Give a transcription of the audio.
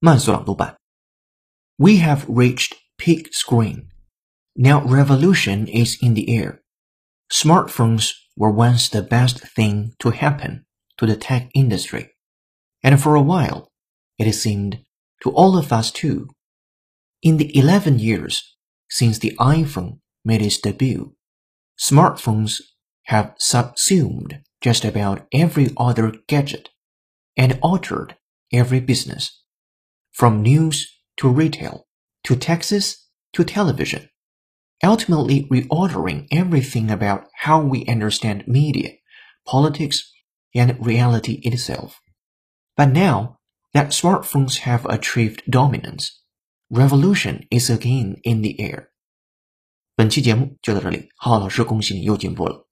慢速朗读版。We have reached peak screen. Now revolution is in the air. Smartphones were once the best thing to happen to the tech industry. And for a while, it seemed to all of us too. In the 11 years since the iPhone made its debut, smartphones have subsumed just about every other gadget and altered every business, from news to retail to taxes to television, ultimately reordering everything about how we understand media, politics, and reality itself. But now that smartphones have achieved dominance, revolution is again in the air. 本期节目就到这里，浩浩老师恭喜你又进步了。